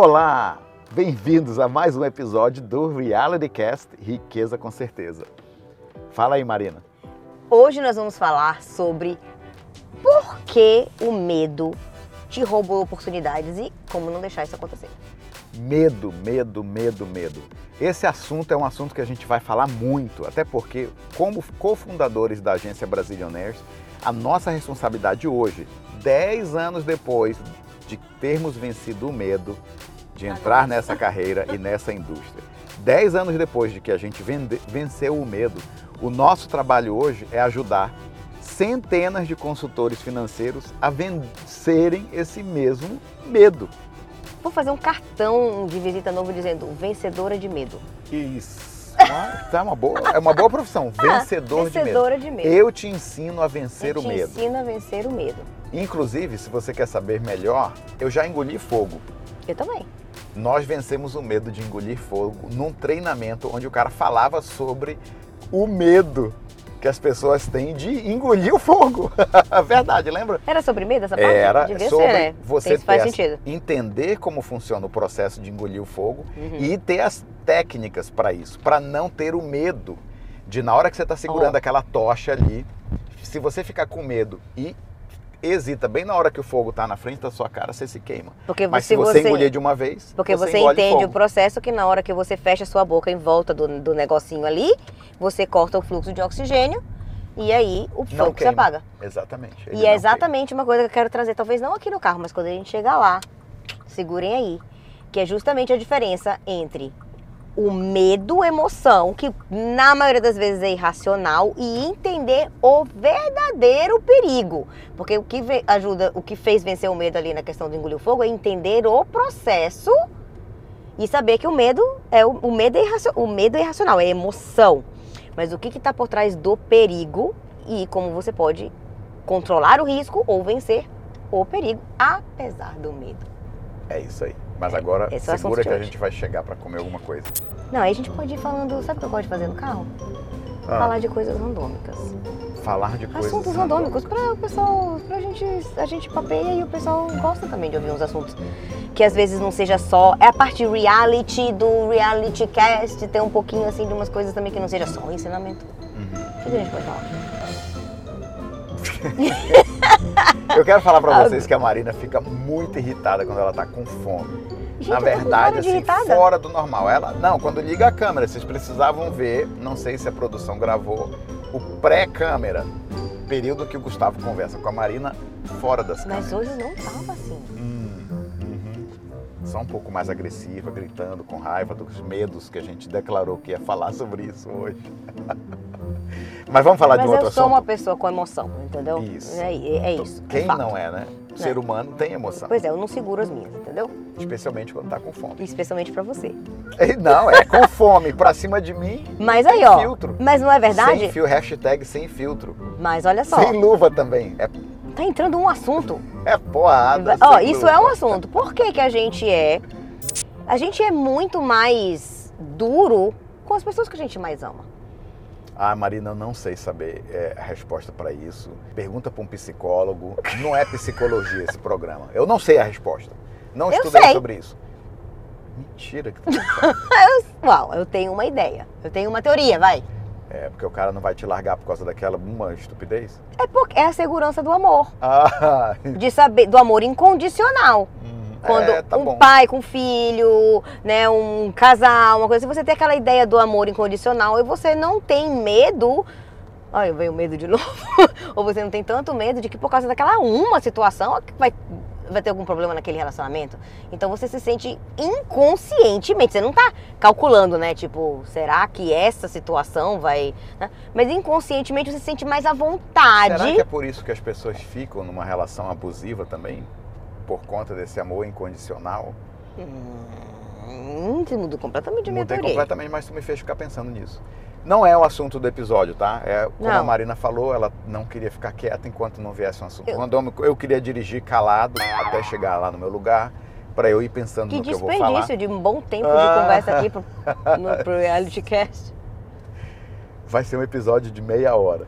Olá, bem-vindos a mais um episódio do Reality Cast Riqueza com Certeza. Fala aí, Marina. Hoje nós vamos falar sobre por que o medo te roubou oportunidades e como não deixar isso acontecer. Medo, medo, medo, medo. Esse assunto é um assunto que a gente vai falar muito, até porque, como cofundadores da agência Brazilianaires, a nossa responsabilidade hoje, 10 anos depois de termos vencido o medo de entrar nessa carreira e nessa indústria, 10 anos depois de que a gente venceu o medo, o nosso trabalho hoje é ajudar centenas de consultores financeiros a vencerem esse mesmo medo. Vou fazer um cartão de visita novo dizendo vencedora de medo. Isso. Ah, tá uma boa, é uma boa profissão, vencedor ah, vencedora de, medo. de medo. Eu te ensino a vencer eu o medo. te ensino a vencer o medo. Inclusive, se você quer saber melhor, eu já engoli fogo. Eu também. Nós vencemos o medo de engolir fogo num treinamento onde o cara falava sobre o medo que as pessoas têm de engolir o fogo. Verdade, lembra? Era sobre medo essa parte? Era Devia sobre ser, né? você Isso faz sentido. entender como funciona o processo de engolir o fogo Uhum. e ter as técnicas para isso, para não ter o medo de na hora que você está segurando Oh. aquela tocha ali, se você ficar com medo e hesita bem na hora que o fogo está na frente da sua cara, você se queima. Porque Mas se você, você engolir de uma vez, Porque você, engole entende o processo que na hora que você fecha sua boca em volta do, do negocinho ali, você corta o fluxo de oxigênio e aí o fogo se queima. apaga. Exatamente. E é exatamente uma coisa que eu quero trazer, talvez não aqui no carro, mas quando a gente chegar lá, segurem aí, que é justamente a diferença entre o medo, emoção, que na maioria das vezes é irracional, e entender o verdadeiro perigo. Porque o que ajuda, o que fez vencer o medo ali na questão do engolir o fogo é entender o processo e saber que o medo é o, o medo é irracio- o medo é irracional, é emoção. Mas o que está por trás do perigo e como você pode controlar o risco ou vencer o perigo, apesar do medo. É isso aí. Mas agora esse é o segura que a gente vai chegar para comer alguma coisa. Não, aí a gente pode ir falando, sabe o que eu gosto de fazer no carro? Ah, Falar de coisas randômicas. falar de coisas assuntos randômicos para o pessoal, pra gente, a gente papeia e o pessoal gosta também de ouvir uns assuntos que às vezes não seja só, é a parte reality do reality cast, tem um pouquinho assim de umas coisas também que não seja só um ensinamento. Uhum. O que a gente pode falar? Eu quero falar pra Ah, vocês que a Marina fica muito irritada quando ela tá com fome. Gente, Na verdade, assim, irritada. fora do normal. Ela, não, quando liga a câmera, vocês precisavam ver, não sei se a produção gravou, o pré-câmera, período que o Gustavo conversa com a Marina fora das câmeras. Mas hoje eu não tava assim. Hum, uhum. Só um pouco mais agressiva, gritando com raiva dos medos que a gente declarou que ia falar sobre isso hoje. Mas vamos falar Mas de um eu outro sou assunto? uma pessoa com emoção, entendeu? Isso. É, é- é isso. é Quem fato. não é, né? O ser humano tem emoção, Pois é, eu não seguro as minhas, entendeu? especialmente quando tá com fome. Especialmente pra você. Não, é com fome, pra cima de mim. Mas aí, ó. filtro. Mas não é verdade? Sem fio, hashtag sem filtro. Mas olha só, Sem luva também. É, tá entrando um assunto. é porrada. Ó, isso luva. é um assunto. Por que, que a gente é. A gente é muito mais duro com as pessoas que a gente mais ama. Ah, Marina, eu não sei saber é, a resposta pra isso. Pergunta pra um psicólogo. Não é psicologia esse programa. Eu não sei a resposta. Não Eu estudei sei. sobre isso. Mentira que tu. Uau, eu tenho uma ideia. Eu tenho uma teoria, vai. É, porque o cara não vai te largar por causa daquela uma estupidez? É porque é a segurança do amor. Ah, De saber, do amor incondicional. hum, Quando é, tá um bom. pai com filho, né, um casal, uma coisa, se você tem aquela ideia do amor incondicional e você não tem medo, ai, veio medo de novo, ou você não tem tanto medo de que por causa daquela uma situação que vai, vai ter algum problema naquele relacionamento. Então você se sente inconscientemente, você não tá calculando, né, tipo, será que essa situação vai, né? mas inconscientemente você se sente mais à vontade. Será que é por isso que as pessoas ficam numa relação abusiva também? Por conta desse amor incondicional? Hum, você mudou completamente minha Mudei completamente, mas tu me fez ficar pensando nisso. Não é o assunto do episódio, tá? É como Não. a Marina falou, ela não queria ficar quieta enquanto não viesse um assunto Eu- randômico. Eu queria dirigir calado até chegar lá no meu lugar, para eu ir pensando Que no que eu vou falar. desperdício de um bom tempo Ah. de conversa aqui pro, no, pro reality cast. Vai ser um episódio de meia hora.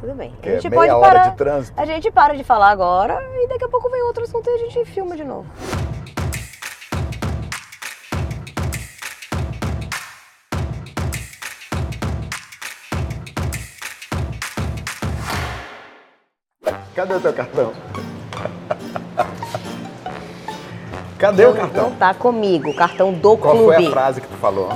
Tudo bem. Que a é gente é meia pode hora parar. de trânsito. A gente para de falar agora e daqui a pouco vem outro assunto e a gente filma de novo. Cadê o teu cartão? Cadê não, o cartão? Não tá comigo, o cartão do Qual clube. Qual foi a frase que tu falou?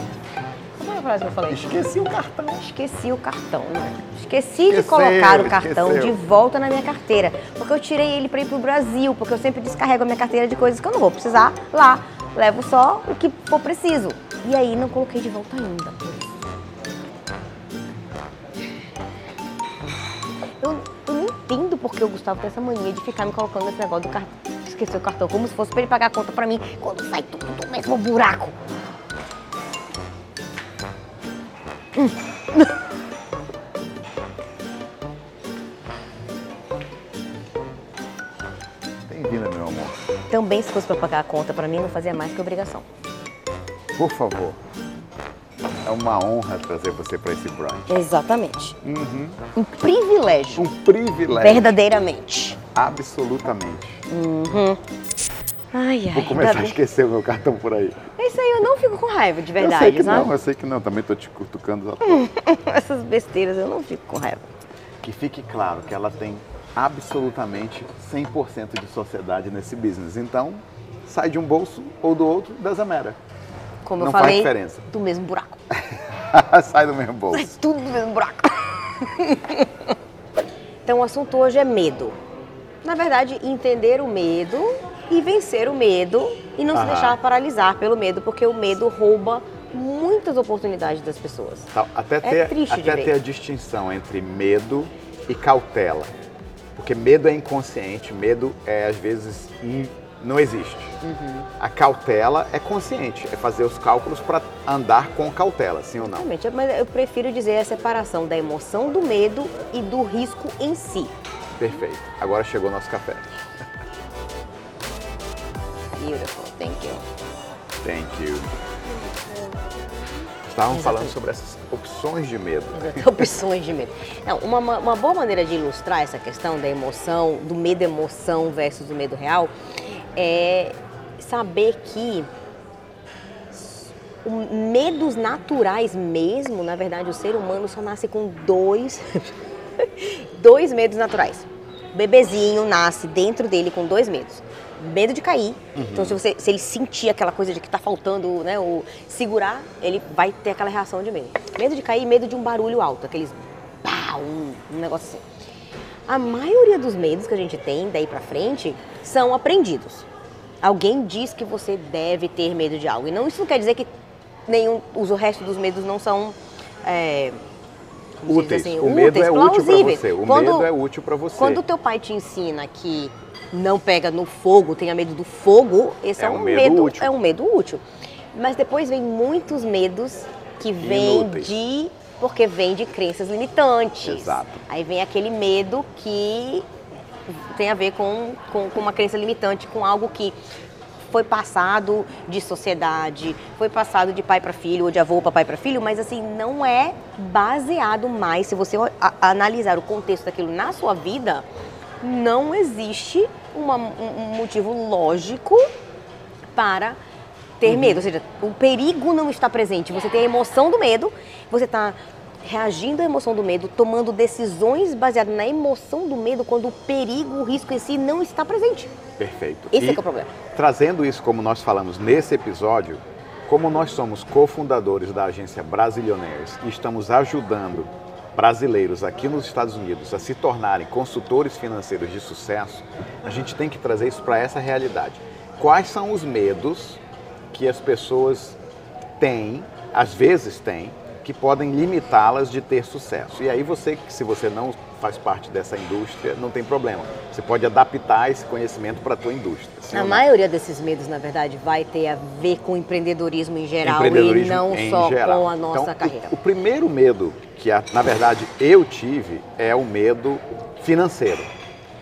Frase que eu falei? Esqueci o cartão. Esqueci o cartão, né? Esqueci de Esqueceu, colocar o cartão esqueceu. de volta na minha carteira. Porque eu tirei ele para ir pro Brasil, porque eu sempre descarrego a minha carteira de coisas que eu não vou precisar lá. Levo só o que for preciso. E aí não coloquei de volta ainda. Eu, eu não entendo porque o Gustavo tem essa mania de ficar me colocando nesse negócio do cartão. Esqueceu o cartão, como se fosse pra ele pagar a conta pra mim quando sai tudo do mesmo buraco. Bem-vinda, meu amor. Também, se fosse pra pagar a conta pra mim, não fazia mais que obrigação. Por favor. É uma honra trazer você para esse brunch. Exatamente. Uhum. Um privilégio. Um privilégio. Verdadeiramente. Absolutamente. Uhum. Ai, ai. Vou começar ainda a esquecer o meu cartão por aí. Isso aí eu não fico com raiva, de eu sei verdade, que sabe? não, eu sei que não. Também tô te cutucando. Essas besteiras eu não fico com raiva. Que fique claro que ela tem absolutamente 100% de sociedade nesse business. Então, sai de um bolso ou do outro, doesn't matter. Como Não eu faz falei, diferença. do mesmo buraco. sai do mesmo Sai bolso. tudo do mesmo buraco. então o assunto hoje é medo. Na verdade, entender o medo e vencer o medo e não se deixar paralisar pelo medo, porque o medo rouba muitas oportunidades das pessoas. Até, ter, triste até ter a distinção entre medo e cautela. Porque medo é inconsciente, medo é às vezes não existe. Uhum. A cautela é consciente, é fazer os cálculos para andar com cautela, sim ou não? Exatamente, mas eu prefiro dizer a separação da emoção do medo e do risco em si. Perfeito. Agora chegou o nosso café. Beautiful, thank you. Thank you. Exatamente. falando sobre essas opções de medo. Opções de medo. Não, uma, uma- boa maneira de ilustrar essa questão da emoção, do medo-emoção versus o medo real, é saber que o- medos naturais mesmo, na verdade, o ser humano só nasce com dois, dois medos naturais. O bebezinho nasce dentro dele com dois medos. Medo de cair. Então, se, você, se ele sentir aquela coisa de que tá faltando, né, o segurar, ele vai ter aquela reação de medo. Medo de cair, medo de um barulho alto, aqueles pá, um, um negócio assim. A maioria dos medos que a gente tem daí pra frente são aprendidos. Alguém diz que você deve ter medo de algo. E não, isso não quer dizer que nenhum, os, o resto dos medos não são é, Úteis. assim, o medo úteis, é útil para plausíveis. você. O Quando- medo é útil para você. Quando o teu pai te ensina que não pega no fogo, tenha medo do fogo, esse é, É um, um medo útil. é um medo útil. Mas depois vem muitos medos que vêm de porque vem de crenças limitantes. Exato. Aí vem aquele medo que tem a ver com, com, com uma crença limitante, com algo que foi passado de sociedade, foi passado de pai para filho ou de avô para pai para filho, mas assim não é baseado mais. Se você analisar o contexto daquilo na sua vida, não existe uma- um, motivo lógico para ter medo. Ou seja, o perigo não está presente. Você tem a emoção do medo, você está reagindo à emoção do medo, tomando decisões baseadas na emoção do medo, quando o perigo, o risco em si não está presente. Perfeito. Esse E é que é o problema. Trazendo isso como nós falamos nesse episódio, como nós somos cofundadores da agência Brasilionaires e estamos ajudando brasileiros aqui nos Estados Unidos a se tornarem consultores financeiros de sucesso, a gente tem que trazer isso para essa realidade. Quais são os medos que as pessoas têm, às vezes têm, que podem limitá-las de ter sucesso? E aí você, se você não faz parte dessa indústria, não tem problema. Você pode adaptar esse conhecimento para a tua indústria. sim A maioria desses medos, na verdade, vai ter a ver com empreendedorismo em geral empreendedorismo e não só geral. com a nossa Então, o- carreira. O, primeiro medo que, a- na verdade, eu tive é o medo financeiro.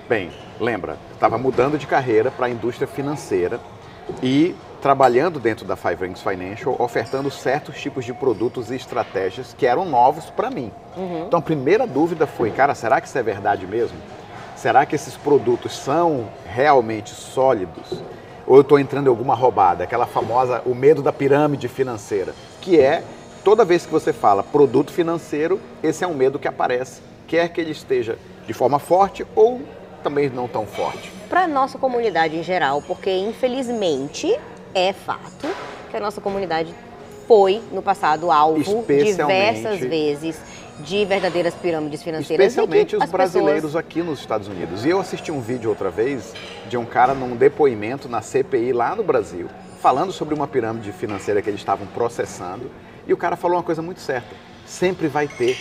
Bem, lembra, estava mudando de carreira para a indústria financeira e trabalhando dentro da Five Rings Financial, ofertando certos tipos de produtos e estratégias que eram novos para mim. Uhum. Então, a primeira dúvida foi, cara, será que isso é verdade mesmo? Será que esses produtos são realmente sólidos? Ou eu estou entrando em alguma roubada? Aquela famosa, o medo da pirâmide financeira, que é, toda vez que você fala produto financeiro, esse é um medo que aparece, quer que ele esteja de forma forte ou também não tão forte? Para a nossa comunidade em geral, porque infelizmente é fato que a nossa comunidade foi no passado alvo diversas vezes de verdadeiras pirâmides financeiras. Especialmente os brasileiros pessoas... aqui nos Estados Unidos. E eu assisti um vídeo outra vez de um cara num depoimento na CPI lá no Brasil, falando sobre uma pirâmide financeira que eles estavam processando. E o cara falou uma coisa muito certa: sempre vai ter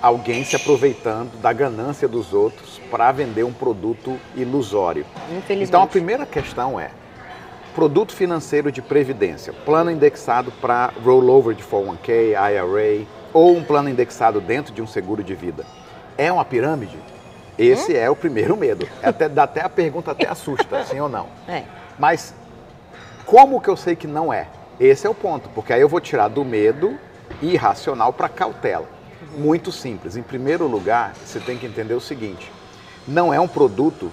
alguém se aproveitando da ganância dos outros para vender um produto ilusório. Então a primeira questão é: produto financeiro de previdência, plano indexado para rollover de 401k, IRA, ou um plano indexado dentro de um seguro de vida é uma pirâmide? Esse hum? é o primeiro medo. É até, dá até a pergunta até assusta, sim ou não. É. Mas como que eu sei que não é? Esse é o ponto, porque aí eu vou tirar do medo irracional para cautela. Uhum. Muito simples. Em primeiro lugar, você tem que entender o seguinte: não é um produto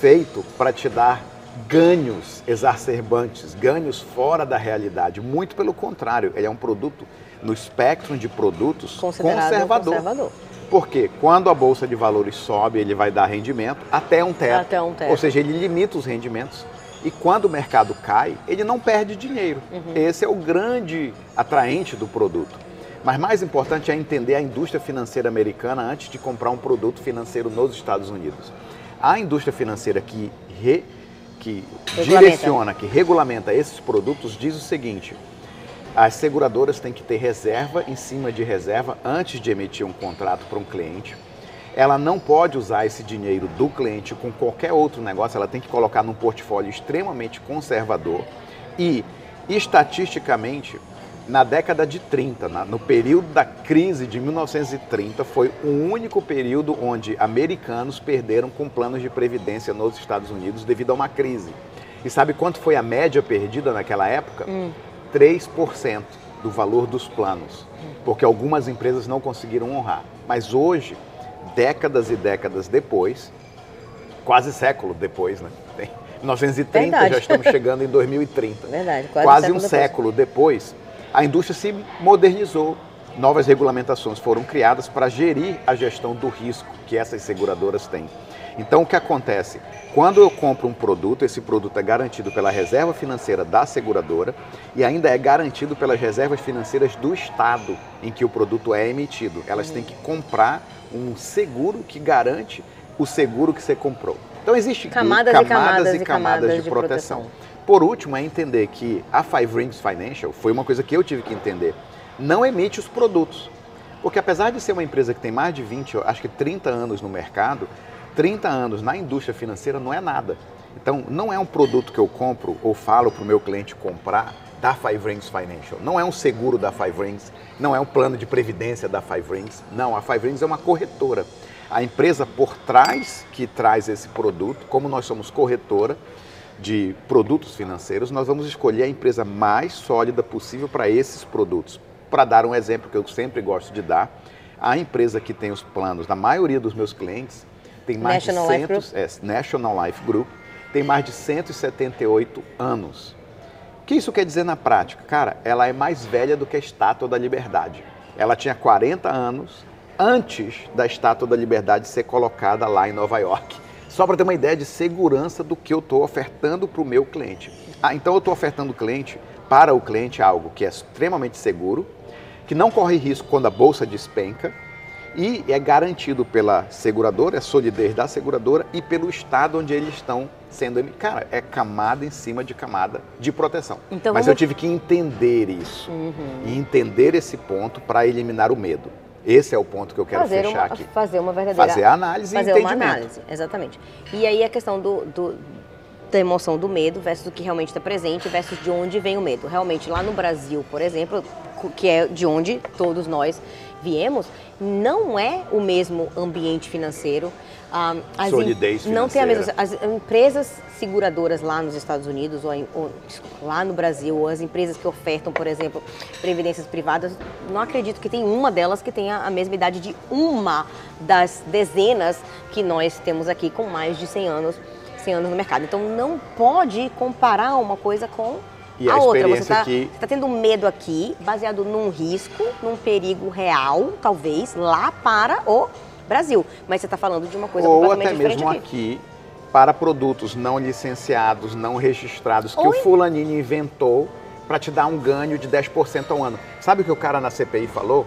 feito para te dar ganhos exacerbantes, ganhos fora da realidade. Muito pelo contrário, ele é um produto no espectro de produtos conservador. conservador. Porque quando a bolsa de valores sobe, ele vai dar rendimento até um teto. Até um teto. Ou seja, ele limita os rendimentos. E quando o mercado cai, ele não perde dinheiro. Uhum. Esse é o grande atraente do produto. Mas mais importante é entender a indústria financeira americana antes de comprar um produto financeiro nos Estados Unidos. A indústria financeira que, re, que direciona, que regulamenta esses produtos diz o seguinte: as seguradoras têm que ter reserva em cima de reserva antes de emitir um contrato para um cliente. Ela não pode usar esse dinheiro do cliente com qualquer outro negócio, ela tem que colocar num portfólio extremamente conservador. E, estatisticamente, na década de 30, no período da crise de 1930, foi o único período onde americanos perderam com planos de previdência nos Estados Unidos devido a uma crise. E sabe quanto foi a média perdida naquela época? Hum. 3% do valor dos planos, porque algumas empresas não conseguiram honrar. Mas hoje, décadas e décadas depois, quase século depois, né? 1930, Verdade. já estamos chegando em 2030. Verdade, quase, quase um século depois. depois, a indústria se modernizou, novas regulamentações foram criadas para gerir a gestão do risco que essas seguradoras têm. Então, o que acontece? Quando eu compro um produto, esse produto é garantido pela reserva financeira da seguradora e ainda é garantido pelas reservas financeiras do Estado em que o produto é emitido. Elas têm que comprar um seguro que garante o seguro que você comprou. Então, existem camadas, camadas, e camadas, e camadas, de, de proteção. proteção. Por último, é entender que a Five Rings Financial foi uma coisa que eu tive que entender. Não emite os produtos. Porque apesar de ser uma empresa que tem mais de 20, acho que 30 anos no mercado, 30 anos na indústria financeira não é nada. Então, não é um produto que eu compro ou falo para o meu cliente comprar da Five Rings Financial. Não é um seguro da Five Rings, não é um plano de previdência da Five Rings. Não, a Five Rings é uma corretora. A empresa por trás que traz esse produto, como nós somos corretora de produtos financeiros, nós vamos escolher a empresa mais sólida possível para esses produtos. Para dar um exemplo que eu sempre gosto de dar, a empresa que tem os planos da maioria dos meus clientes tem mais National de 100, Life? É, National Life Group, tem mais de 178 anos. O que isso quer dizer na prática? Cara, ela é mais velha do que a Estátua da Liberdade. Ela tinha 40 anos antes da Estátua da Liberdade ser colocada lá em Nova York. Só para ter uma ideia de segurança do que eu estou ofertando para o meu cliente. Ah, então eu estou ofertando o cliente, para o cliente algo que é extremamente seguro, que não corre risco quando a bolsa despenca, e é garantido pela seguradora, é solidez da seguradora e pelo estado onde eles estão sendo. Cara, é camada em cima de camada de proteção. Então, Mas vamos... eu tive que entender isso uhum. e entender esse ponto para eliminar o medo. Esse é o ponto que eu quero fazer fechar uma, aqui. Fazer uma verdadeira fazer a análise fazer e entendimento. uma análise, exatamente. E aí a questão do, do da emoção do medo versus o que realmente está presente versus de onde vem o medo. Realmente lá no Brasil, por exemplo, que é de onde todos nós viemos, não é o mesmo ambiente financeiro. Ah, as Solidez financeira. Não tem a mesma. As empresas seguradoras lá nos Estados Unidos ou, ou, lá no Brasil, ou as empresas que ofertam, por exemplo, previdências privadas, não acredito que tem uma delas que tenha a mesma idade de uma das dezenas que nós temos aqui com mais de 100 anos, 100 anos no mercado. Então não pode comparar uma coisa com e a, a outra, você está que... tá tendo medo aqui, baseado num risco, num perigo real, talvez, lá para o Brasil. Mas você está falando de uma coisa Ou completamente até diferente mesmo aqui. aqui, para produtos não licenciados, não registrados, que Ou o fulaninho inventou para te dar um ganho de 10% ao ano. Sabe o que o cara na CPI falou?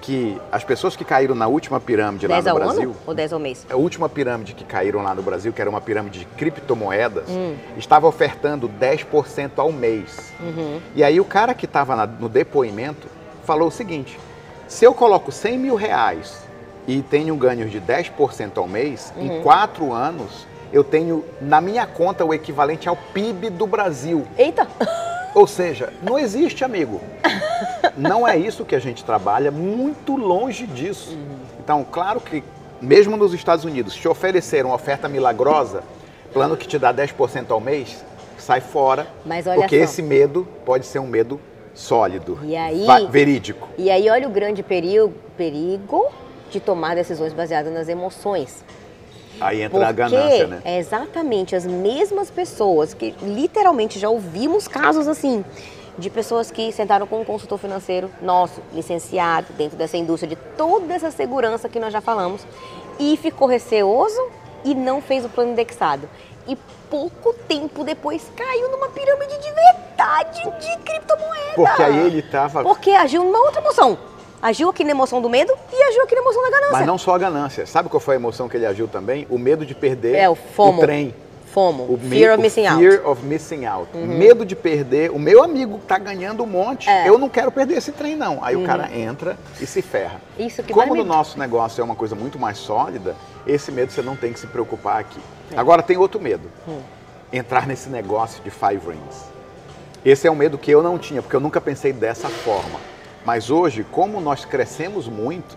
Que as pessoas que caíram na última pirâmide lá 10 no Brasil, ano ou 10 ao mês? a última pirâmide que caíram lá no Brasil, que era uma pirâmide de criptomoedas, Hum. estava ofertando 10% ao mês. Uhum. E aí o cara que estava no depoimento falou o seguinte: se eu coloco 100 mil reais e tenho um ganho de 10% ao mês, Uhum. em quatro anos eu tenho na minha conta o equivalente ao PIB do Brasil. Eita! Ou seja, não existe, amigo. Não é isso que a gente trabalha, muito longe disso. Então, claro que, mesmo nos Estados Unidos, te oferecer uma oferta milagrosa, plano que te dá 10% ao mês, sai fora, porque só. esse medo pode ser um medo sólido, E aí- verídico. E aí olha o grande perigo, perigo de tomar decisões baseadas nas emoções. Aí entra a Porque ganância, né? é exatamente as mesmas pessoas que literalmente já ouvimos casos assim, de pessoas que sentaram com um consultor financeiro nosso, licenciado, dentro dessa indústria de toda essa segurança que nós já falamos, e ficou receoso e não fez o plano indexado. E pouco tempo depois caiu numa pirâmide de verdade de criptomoeda. Porque aí ele estava. Porque agiu numa outra emoção. Agiu aqui na emoção do medo e agiu aqui na emoção da ganância. Mas não só a ganância. Sabe qual foi a emoção que ele agiu também? O medo de perder É, o FOMO. trem. FOMO, O Fear of o Missing Out. Uhum. Fear of missing out. Medo de perder. O meu amigo tá ganhando um monte. É. Eu não quero perder esse trem, não. Aí o cara entra e se ferra. Isso que Como no nosso negócio é uma coisa muito mais sólida, esse medo você não tem que se preocupar aqui. É. Agora tem outro medo. Hum. Entrar nesse negócio de five rings. Esse é um medo que eu não tinha, porque eu nunca pensei dessa forma. Mas hoje, como nós crescemos muito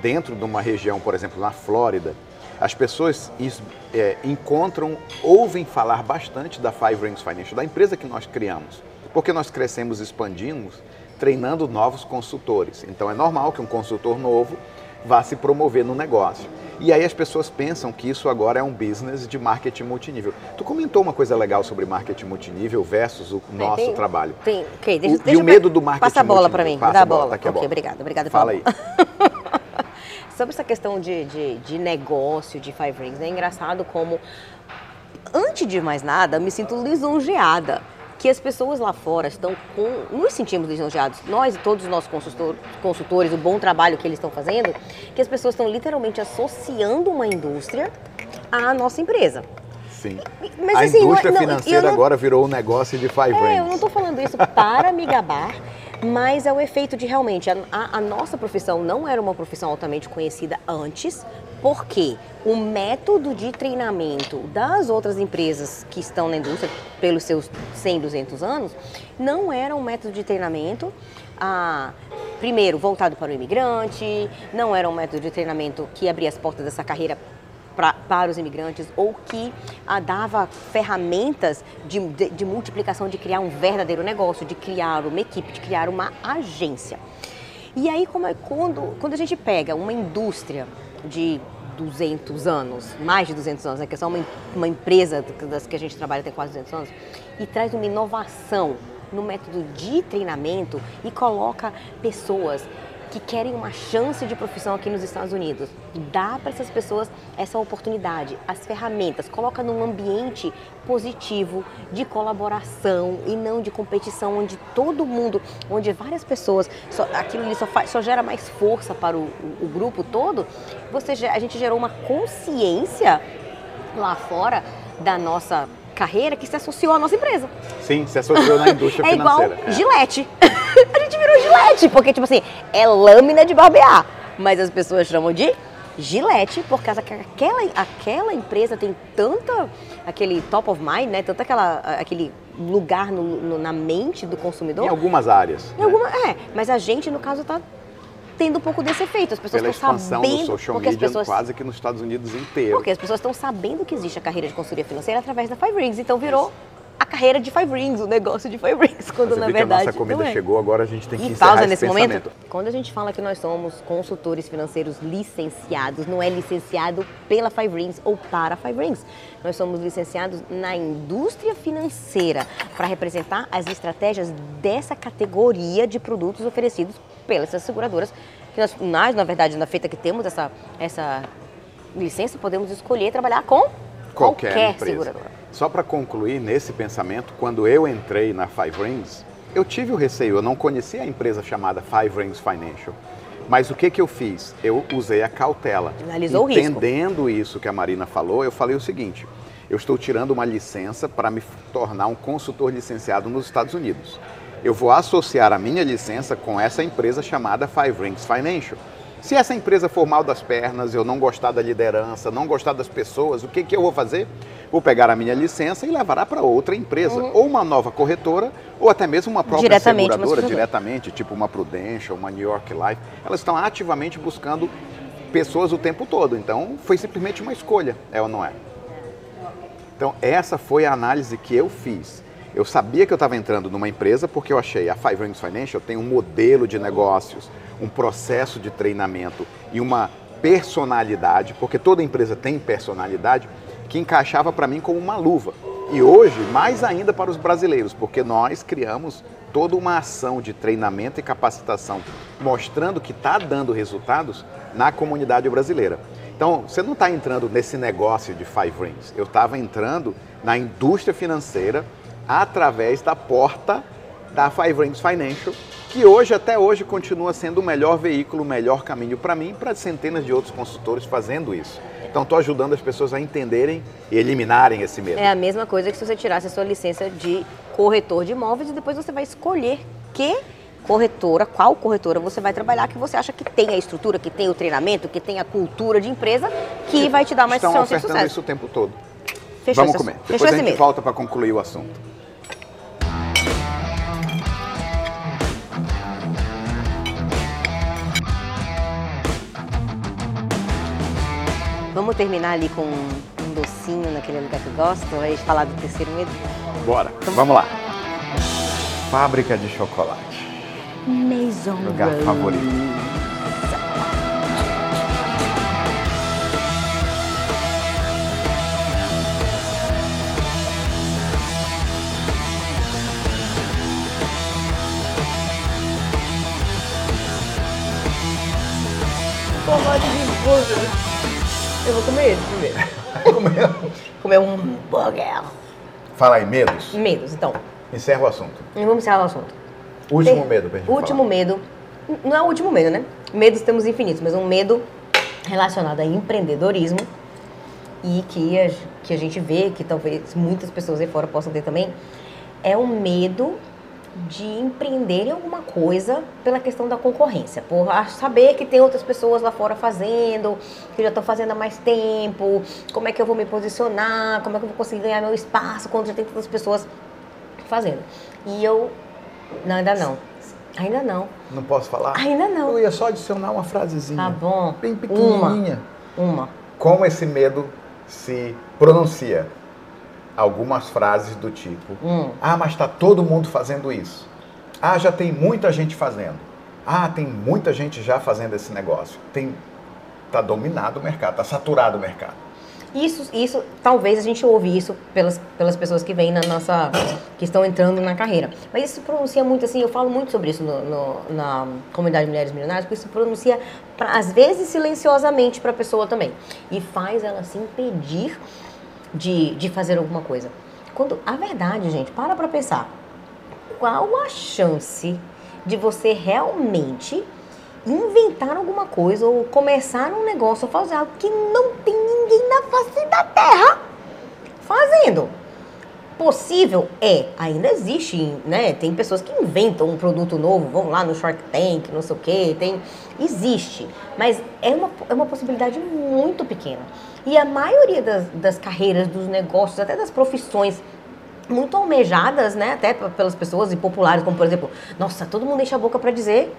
dentro de uma região, por exemplo, na Flórida, as pessoas é, encontram, ouvem falar bastante da Five Rings Financial, da empresa que nós criamos, porque nós crescemos, expandimos, treinando novos consultores. Então é normal que um consultor novo vá se promover no negócio. E aí as pessoas pensam que isso agora é um business de marketing multinível. Tu comentou uma coisa legal sobre marketing multinível versus o nosso tem- trabalho. Tem, ok, deixa, O- e deixa o eu- medo do marketing Passa a bola pra mim, Passa dá a bola, bola. tá ok, obrigada, obrigada. Fala aí. Sobre essa questão de, de, de negócio de Five Rings, é engraçado como, antes de mais nada, me sinto lisonjeada. Que as pessoas lá fora estão com. Nos sentimos lisonjeados, nós e todos os nossos consultor- consultores, o bom trabalho que eles estão fazendo, que as pessoas estão literalmente associando uma indústria à nossa empresa. Sim. Mas, a assim, é- indústria não, financeira não- agora virou um negócio de five É, eu não estou falando isso para me gabar, mas é o efeito de realmente a, a- a nossa profissão não era uma profissão altamente conhecida antes, porque o método de treinamento das outras empresas que estão na indústria pelos seus 100, 200 anos não era um método de treinamento ah, primeiro voltado para o imigrante, não era um método de treinamento que abria as portas dessa carreira pra- para os imigrantes ou que ah, dava ferramentas de, de- de multiplicação, de criar um verdadeiro negócio, de criar uma equipe, de criar uma agência. E aí, como é- quando, quando a gente pega uma indústria de 200 anos, mais de 200 anos, né, que é só uma, uma empresa das que a gente trabalha tem quase 200 anos, e traz uma inovação no método de treinamento e coloca pessoas que querem uma chance de profissão aqui nos Estados Unidos. Dá para essas pessoas essa oportunidade, as ferramentas, coloca num ambiente positivo de colaboração e não de competição, onde todo mundo, onde várias pessoas, só, aquilo ali só, faz, só gera mais força para o, o- o grupo todo. Você, a gente gerou uma consciência lá fora da nossa carreira que se associou à nossa empresa. Sim, se associou na indústria É igual financeira. É. gilete. a gente virou gilete, porque, tipo assim, é lâmina de barbear. Mas as pessoas chamam de gilete por causa que aquela, aquela empresa tem tanta, aquele top of mind, né? Tanto aquela, aquele lugar no- no- na mente do consumidor. Em algumas áreas. Em alguma- é, mas a gente, no caso, tá tendo um pouco desse efeito. As pessoas Pela estão sabendo. do social porque as media pessoas quase que nos Estados Unidos inteiro. porque as pessoas estão sabendo que existe a carreira de consultoria financeira através da Five Rings. Então virou carreira de Five Rings, o negócio de Five Rings, quando Você na viu que a verdade nossa comida é. chegou, agora a gente tem que E pausa esse nesse momento. Quando a gente fala que nós somos consultores financeiros licenciados, não é licenciado pela Five Rings ou para a Five Rings. Nós somos licenciados na indústria financeira para representar as estratégias dessa categoria de produtos oferecidos pelas seguradoras que nós, nós, na verdade, na feita que temos essa, essa licença, podemos escolher trabalhar com qualquer, qualquer empresa. seguradora. Só para concluir nesse pensamento, quando eu entrei na Five Rings, eu tive o receio, eu não conhecia a empresa chamada Five Rings Financial. Mas o que, que eu fiz? Eu usei a cautela. Analisou Entendendo o risco. isso que a Marina falou, eu falei o seguinte: eu estou tirando uma licença para me tornar um consultor licenciado nos Estados Unidos. Eu vou associar a minha licença com essa empresa chamada Five Rings Financial. Se essa empresa for mal das pernas, eu não gostar da liderança, não gostar das pessoas, o que, que eu vou fazer? Vou pegar a minha licença e levará para outra empresa, uhum. ou uma nova corretora, ou até mesmo uma própria diretamente, seguradora, diretamente, tipo uma Prudential, uma New York Life. Elas estão ativamente buscando pessoas o tempo todo. Então, foi simplesmente uma escolha, é ou não é? Então, essa foi a análise que eu fiz. Eu sabia que eu estava entrando numa empresa porque eu achei a Five Rings Financial tem um modelo de negócios, um processo de treinamento e uma personalidade, porque toda empresa tem personalidade, que encaixava para mim como uma luva. E hoje, mais ainda para os brasileiros, porque nós criamos toda uma ação de treinamento e capacitação, mostrando que está dando resultados na comunidade brasileira. Então, você não está entrando nesse negócio de Five Rings, eu estava entrando na indústria financeira através da porta da Five Rings Financial, que hoje, até hoje, continua sendo o melhor veículo, o melhor caminho para mim e para centenas de outros consultores fazendo isso. Então, estou ajudando as pessoas a entenderem e eliminarem esse medo. É a mesma coisa que se você tirasse a sua licença de corretor de imóveis e depois você vai escolher que corretora, qual corretora você vai trabalhar que você acha que tem a estrutura, que tem o treinamento, que tem a cultura de empresa, que vai te dar mais Estão ofertando sucesso. isso o tempo todo. Fechou Vamos comer. Depois a gente volta para concluir o assunto. Vamos terminar ali com um docinho naquele lugar que eu gosto, a gente falar do terceiro medo? Bora, então, vamos lá. Fábrica de chocolate. Maison Lugar Rose. favorito. Tomate de coisa. Eu vou comer esse primeiro. comer? comer um hambúrguer. Fala aí, medos. Medos, então. Encerra o assunto. Vamos encerrar o assunto. Último Tem, medo, pra gente Último falar. medo. Não é o último medo, né? Medos temos infinitos, mas um medo relacionado a empreendedorismo e que a, que a gente vê, que talvez muitas pessoas aí fora possam ter também, é o medo de empreender em alguma coisa pela questão da concorrência, por saber que tem outras pessoas lá fora fazendo, que já estão fazendo há mais tempo, como é que eu vou me posicionar, como é que eu vou conseguir ganhar meu espaço quando já tem tantas pessoas fazendo. E eu, não, ainda não. Ainda não. Não posso falar? Ainda não. Eu ia só adicionar uma frasezinha. Tá bom. Bem pequenininha. Uma. uma. Como esse medo se pronuncia? Algumas frases do tipo: hum. Ah, mas está todo mundo fazendo isso. Ah, já tem muita gente fazendo. Ah, tem muita gente já fazendo esse negócio. Tem tá dominado o mercado, tá saturado o mercado. Isso, isso, talvez a gente ouve isso pelas, pelas pessoas que vêm na nossa, que estão entrando na carreira. Mas isso pronuncia muito assim, eu falo muito sobre isso no, no, na comunidade Mulheres Milionárias, porque isso pronuncia, pra, às vezes, silenciosamente para a pessoa também. E faz ela se impedir de, de fazer alguma coisa. Quando a verdade, gente, para para pensar. Qual a chance de você realmente inventar alguma coisa ou começar um negócio ou fazer algo que não tem ninguém na face da terra fazendo? Possível é, ainda existe, né? Tem pessoas que inventam um produto novo, vão lá no Shark Tank, não sei o quê, tem, existe, mas é uma, é uma possibilidade muito pequena. E a maioria das, das carreiras, dos negócios, até das profissões muito almejadas, né, até pelas pessoas e populares, como por exemplo, nossa, todo mundo enche a boca para dizer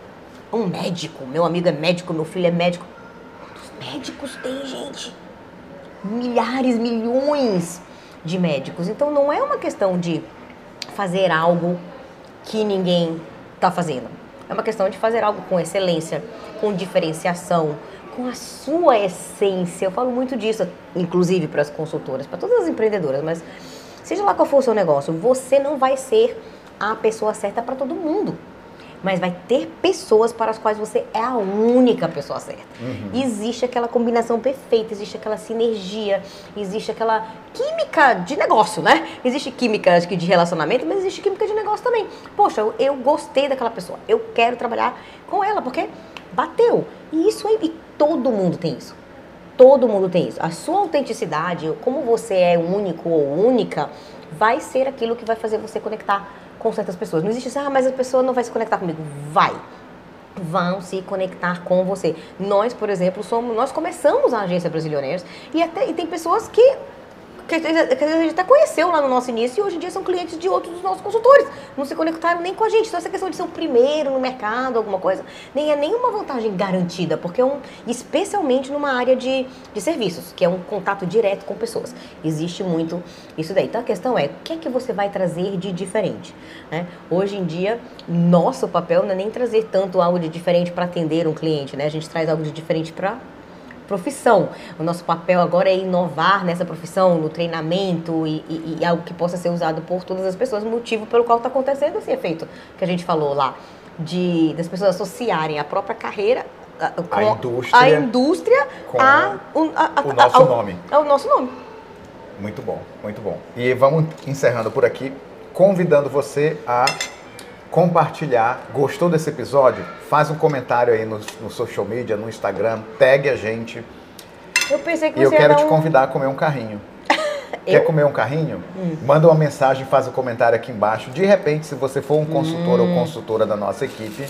um médico, meu amigo é médico, meu filho é médico. Quantos médicos tem, gente? Milhares, milhões de médicos. Então não é uma questão de fazer algo que ninguém está fazendo. É uma questão de fazer algo com excelência, com diferenciação, com a sua essência. Eu falo muito disso, inclusive para as consultoras, para todas as empreendedoras, mas seja lá qual for o seu negócio, você não vai ser a pessoa certa para todo mundo. mas vai ter pessoas para as quais você é a única pessoa certa. Uhum. Existe aquela combinação perfeita, existe aquela sinergia, existe aquela química de negócio, né? Existe química acho que, de relacionamento, mas existe química de negócio também. Poxa, eu, eu gostei daquela pessoa, eu quero trabalhar com ela, porque bateu. E isso aí, e todo mundo tem isso. Todo mundo tem isso. A sua autenticidade, como você é único ou única, vai ser aquilo que vai fazer você conectar com certas pessoas. Não existe assim, ah, mas a pessoa não vai se conectar comigo. Vai. Vão se conectar com você. Nós, por exemplo, somos, nós começamos a agência Brasilioneiros e até e tem pessoas que que, a gente até conheceu lá no nosso início e hoje em dia são clientes de outros dos nossos consultores. Não se conectaram nem com a gente. Então, essa questão de ser o primeiro no mercado, alguma coisa, nem é nenhuma vantagem garantida, porque é um, especialmente numa área de, de serviços, que é um contato direto com pessoas. Existe muito isso daí. Então, a questão é, o que é que você vai trazer de diferente? Né? Hoje em dia, nosso papel não é nem trazer tanto algo de diferente para atender um cliente, né? A gente traz algo de diferente para profissão. O nosso papel agora é inovar nessa profissão, no treinamento e, e, e algo que possa ser usado por todas as pessoas, motivo pelo qual está acontecendo esse efeito que a gente falou lá, de das pessoas associarem a própria carreira com a indústria, a indústria com a, a, o nosso ao, nome. Ao nosso nome. Muito bom, muito bom. E vamos encerrando por aqui, convidando você a compartilhar. Gostou desse episódio? Faz um comentário aí no, no social media, no Instagram, pegue a gente. Eu pensei que e eu você quero ia te um... convidar a comer um carrinho. Quer Eu? comer um carrinho? Hum. Manda uma mensagem, faz um comentário aqui embaixo. De repente, se você for um consultor Hum. ou consultora da nossa equipe,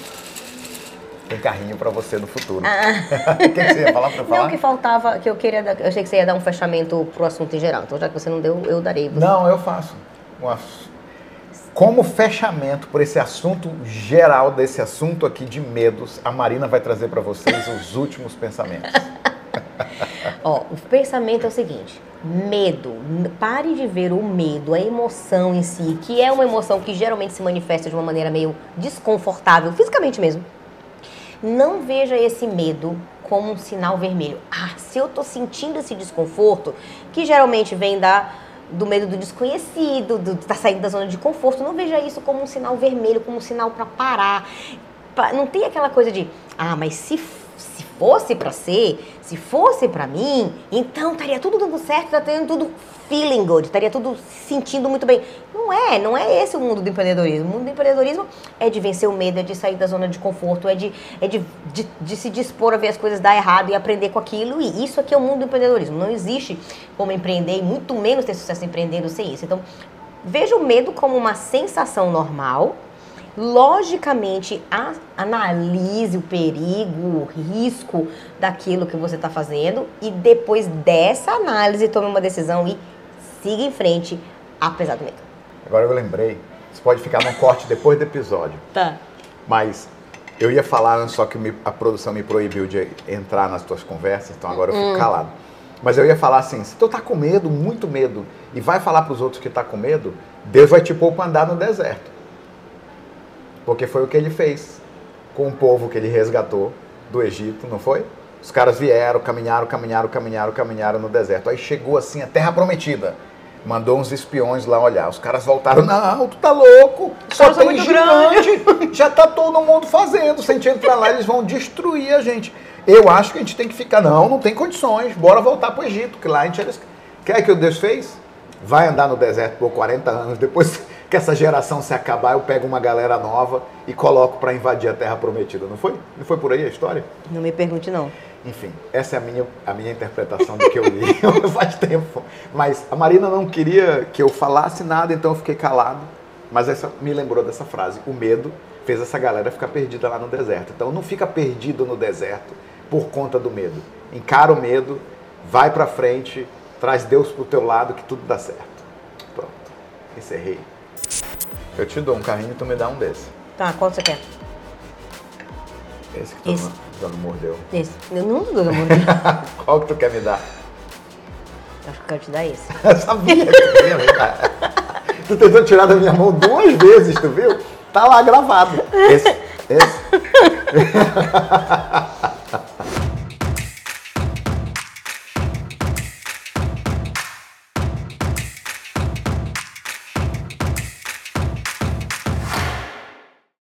tem carrinho para você no futuro. Ah. O que, que você ia falar para falar? Não, que faltava, que eu queria, dar- eu achei que você ia dar um fechamento pro assunto em geral. Então, já que você não deu, eu darei. Você- Não, eu faço. Um ass- Como fechamento por esse assunto geral, desse assunto aqui de medos, a Marina vai trazer para vocês os últimos pensamentos. Ó, o pensamento é o seguinte: medo. Pare de ver o medo, a emoção em si, que é uma emoção que geralmente se manifesta de uma maneira meio desconfortável, fisicamente mesmo. Não veja esse medo como um sinal vermelho. Ah, se eu tô sentindo esse desconforto, que geralmente vem da do medo do desconhecido, do, da saída da zona de conforto, não veja isso como um sinal vermelho, como um sinal para parar. Pa- Não tem aquela coisa de, ah, mas se se fosse pra ser, se fosse pra mim, então estaria tudo dando certo, estaria tendo tudo feeling good, estaria tudo se sentindo muito bem. Não é, não é esse o mundo do empreendedorismo. O mundo do empreendedorismo é de vencer o medo, é de sair da zona de conforto, é de, é de, de, de se dispor a ver as coisas dar errado e aprender com aquilo. E isso aqui é o mundo do empreendedorismo. Não existe como empreender, e muito menos ter sucesso empreendendo sem isso. Então, veja o medo como uma sensação normal, logicamente a- analise o perigo, o risco daquilo que você está fazendo e depois dessa análise tome uma decisão e siga em frente, apesar do medo. Agora eu lembrei, isso pode ficar no corte depois do episódio, Tá. mas eu ia falar só que me- a produção me proibiu de entrar nas tuas conversas, então agora eu fico calado. Mas eu ia falar assim, se tu tá com medo, muito medo, e vai falar para os outros que tá com medo, Deus vai te pôr para andar no deserto. Porque foi o que ele fez com o povo que ele resgatou do Egito, não foi? Os caras vieram, caminharam, caminharam, caminharam, caminharam no deserto. Aí chegou assim a terra prometida. Mandou uns espiões lá olhar. Os caras voltaram, não, tu tá louco. Só tem gigante. Já tá todo mundo fazendo. Se a gente entrar lá, eles vão destruir a gente. Eu acho que a gente tem que ficar, não, não tem condições. Bora voltar pro Egito, que lá a gente... Quer que o Deus fez? Vai andar no deserto por 40 anos. Depois que essa geração se acabar, eu pego uma galera nova e coloco para invadir a terra prometida. Não foi? Não foi por aí a história? Não me pergunte não. Enfim, essa é a minha, a minha interpretação do que eu li faz tempo. Mas a Marina não queria que eu falasse nada, então eu fiquei calado. Mas essa me lembrou dessa frase. O medo fez essa galera ficar perdida lá no deserto. Então não fica perdido no deserto por conta do medo. Encara o medo, vai pra frente, traz Deus pro teu lado que tudo dá certo. Pronto, encerrei. Eu te dou um carrinho e tu me dá um desse. Tá, qual você quer? Esse que tu Esse. não, já não mordeu. Esse. Eu não dou amor. Acho Qual que tu quer me dar? que eu quero te dar esse. Eu sabia que tu ia me dar. Tu tentou tirar da minha mão duas vezes, tu viu? Tá lá gravado. Esse, esse.